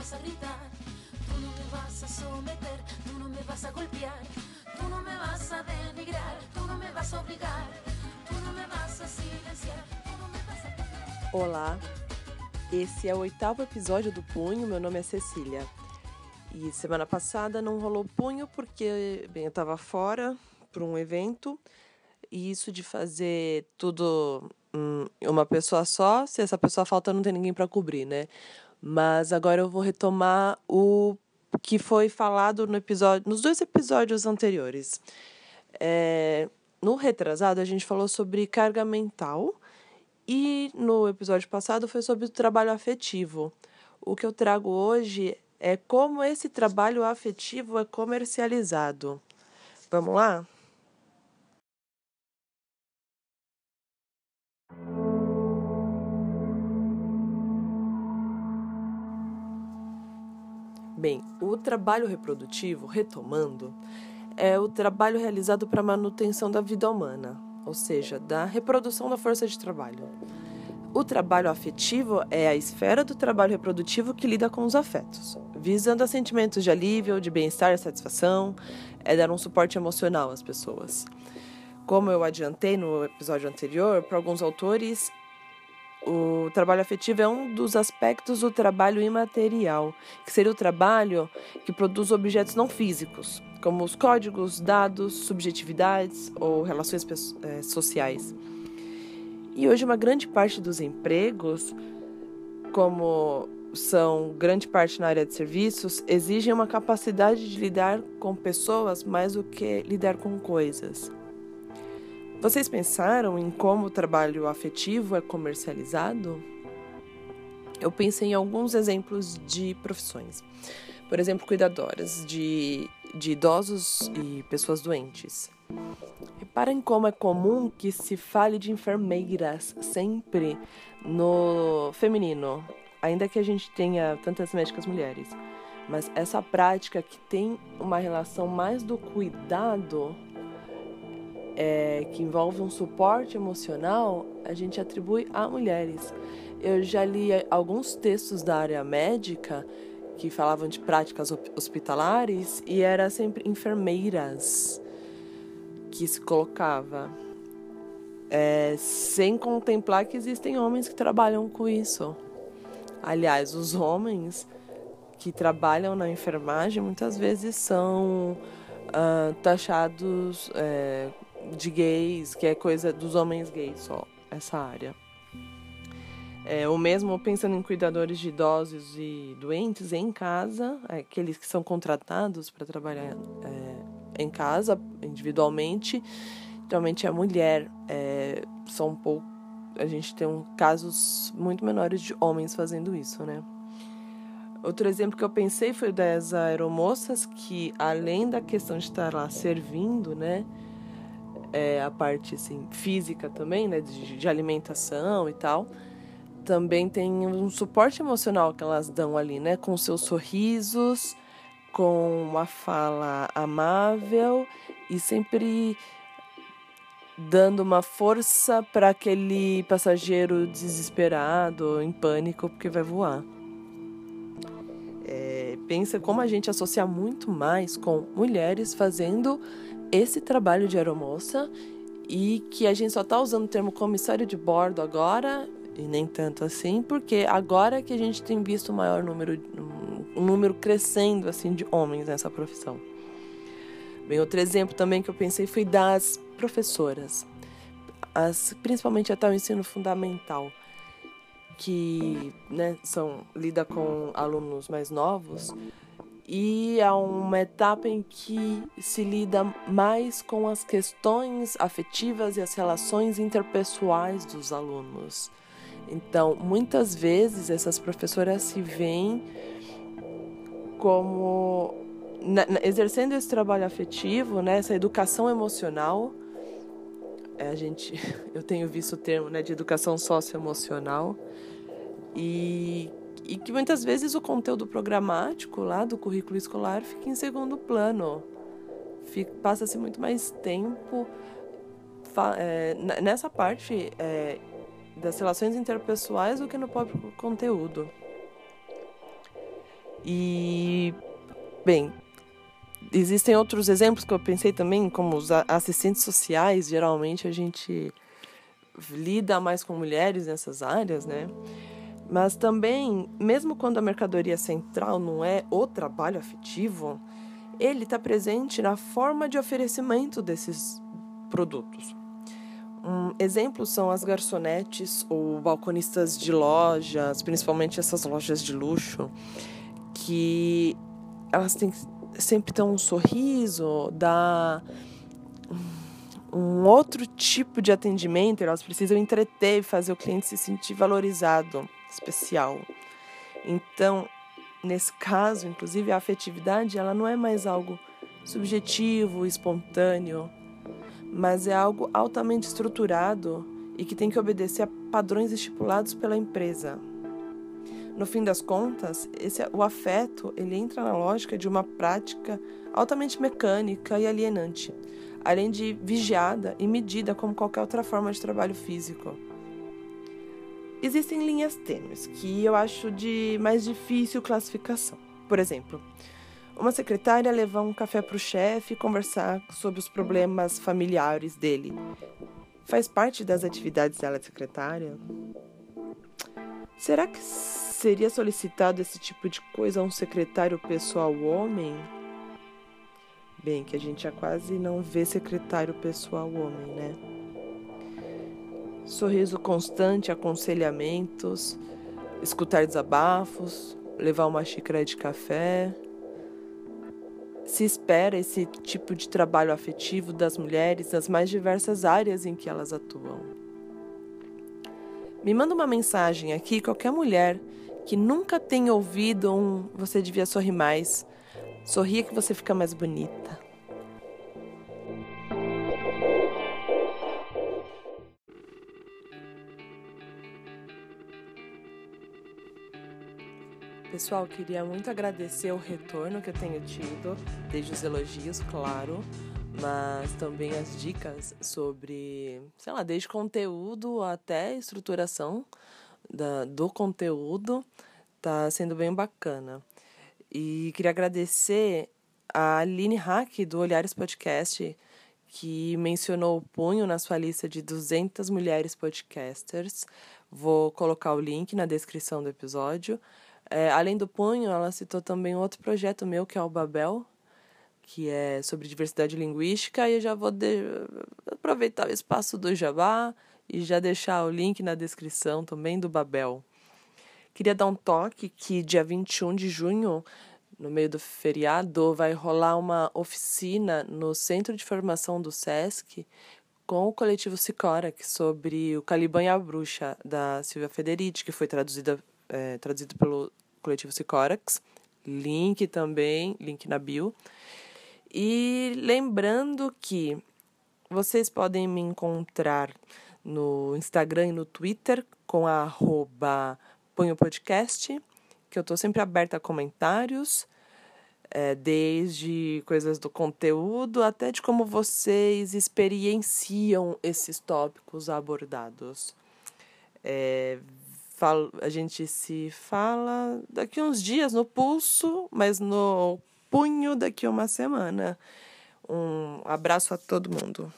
vas a gritar, tú no me vas a someter, tú no me vas a golpear, tú no me vas a denigrar, tú no me vas a obrigar, tú no me vas a silenciar, tú no me vas a... Olá, esse é o oitavo episódio do Punho. Meu nome é Cecília. E semana passada não rolou punho porque, bem, eu estava fora para um evento e isso de fazer tudo hum, uma pessoa só, se essa pessoa falta, não tem ninguém para cobrir, né? Mas agora eu vou retomar o que foi falado no episódio, nos dois episódios anteriores. É, no retrasado, a gente falou sobre carga mental e no episódio passado foi sobre o trabalho afetivo. O que eu trago hoje é como esse trabalho afetivo é comercializado. Vamos lá? Bem, o trabalho reprodutivo, retomando, é o trabalho realizado para a manutenção da vida humana, ou seja, da reprodução da força de trabalho. O trabalho afetivo é a esfera do trabalho reprodutivo que lida com os afetos, visando a sentimentos de alívio, de bem-estar e satisfação, é dar um suporte emocional às pessoas. Como eu adiantei no episódio anterior, para alguns autores, o trabalho afetivo é um dos aspectos do trabalho imaterial, que seria o trabalho que produz objetos não físicos, como os códigos, dados, subjetividades ou relações é, sociais. E hoje, uma grande parte dos empregos, como são grande parte na área de serviços, exigem uma capacidade de lidar com pessoas mais do que lidar com coisas. Vocês pensaram em como o trabalho afetivo é comercializado? Eu pensei em alguns exemplos de profissões. Por exemplo, cuidadoras de, de idosos e pessoas doentes. Reparem como é comum que se fale de enfermeiras sempre no feminino, ainda que a gente tenha tantas médicas mulheres. Mas essa prática que tem uma relação mais do cuidado é, que envolve um suporte emocional, a gente atribui a mulheres. Eu já li alguns textos da área médica que falavam de práticas hospitalares e era sempre enfermeiras que se colocava, é, sem contemplar que existem homens que trabalham com isso. Aliás, os homens que trabalham na enfermagem muitas vezes são uh, taxados é, de gays, que é coisa dos homens gays só, essa área. É, mesmo pensando em cuidadores de idosos e doentes em casa, é, aqueles que são contratados para trabalhar é, em casa, individualmente, geralmente a mulher. É, são um pouco, a gente tem um, casos muito menores de homens fazendo isso, né? Outro exemplo que eu pensei foi das aeromoças que, além da questão de estar lá servindo, né, é, a parte assim, física também, né, de, de alimentação e tal, também tem um suporte emocional que elas dão ali, né, com seus sorrisos, com uma fala amável e sempre dando uma força para aquele passageiro desesperado, em pânico, porque vai voar. É, pensa como a gente associa muito mais com mulheres fazendo esse trabalho de aeromoça e que a gente só está usando o termo comissário de bordo agora e nem tanto assim, porque agora que a gente tem visto um maior número, um número crescendo assim de homens nessa profissão. Bem, outro exemplo também que eu pensei foi das professoras, as, principalmente até o ensino fundamental, que né, são lida com alunos mais novos e é uma etapa em que se lida mais com as questões afetivas e as relações interpessoais dos alunos. Então, muitas vezes essas professoras se veem como na, na, exercendo esse trabalho afetivo, né, essa educação emocional. É, a gente, eu tenho visto o termo né, de educação socioemocional e e que muitas vezes o conteúdo programático lá do currículo escolar fica em segundo plano. Passa-se muito mais tempo é, nessa parte é, das relações interpessoais do que no próprio conteúdo. E, bem, existem outros exemplos que eu pensei também, como os assistentes sociais. Geralmente a gente lida mais com mulheres nessas áreas, né? Mas também, mesmo quando a mercadoria central não é o trabalho afetivo, ele está presente na forma de oferecimento desses produtos. Um exemplo são as garçonetes ou balconistas de lojas, principalmente essas lojas de luxo, que elas têm sempre ter um sorriso, dar um outro tipo de atendimento, elas precisam entreter e fazer o cliente se sentir valorizado especial. Então, nesse caso, inclusive, a afetividade ela não é mais algo subjetivo, espontâneo, mas é algo altamente estruturado e que tem que obedecer a padrões estipulados pela empresa. No fim das contas, esse, o afeto ele entra na lógica de uma prática altamente mecânica e alienante, além de vigiada e medida como qualquer outra forma de trabalho físico. Existem linhas tênues que eu acho de mais difícil classificação. Por exemplo, uma secretária levar um café para o chefe e conversar sobre os problemas familiares dele. Faz parte das atividades dela de secretária? Será que seria solicitado esse tipo de coisa a um secretário pessoal homem? Bem, que a gente já quase não vê secretário pessoal homem, né? Sorriso constante, aconselhamentos, escutar desabafos, levar uma xícara de café. Se espera esse tipo de trabalho afetivo das mulheres nas mais diversas áreas em que elas atuam. Me manda uma mensagem aqui, qualquer mulher que nunca tenha ouvido um você devia sorrir mais. Sorria que você fica mais bonita. Pessoal, queria muito agradecer o retorno que eu tenho tido, desde os elogios, claro, mas também as dicas sobre, sei lá, desde conteúdo até estruturação da, do conteúdo, tá sendo bem bacana. E queria agradecer a Aline Hack do Olhares Podcast, que mencionou o punho na sua lista de 200 mulheres podcasters. Vou colocar o link na descrição do episódio. É, além do punho, ela citou também outro projeto meu, que é o Babel, que é sobre diversidade linguística, e eu já vou de... aproveitar o espaço do Jabá e já deixar o link na descrição também do Babel. Queria dar um toque que dia 21 de junho, no meio do feriado, vai rolar uma oficina no Centro de Formação do SESC com o coletivo Sicorac sobre o Caliban e a Bruxa, da Silvia Federici, que foi traduzida, é, traduzido pelo coletivo Sicorax, link também, link na bio. E lembrando que vocês podem me encontrar no Instagram e no Twitter com a arroba Podcast, que eu estou sempre aberta a comentários, é, desde coisas do conteúdo até de como vocês experienciam esses tópicos abordados. É, a gente se fala daqui uns dias no pulso, mas no punho daqui uma semana. Um abraço a todo mundo.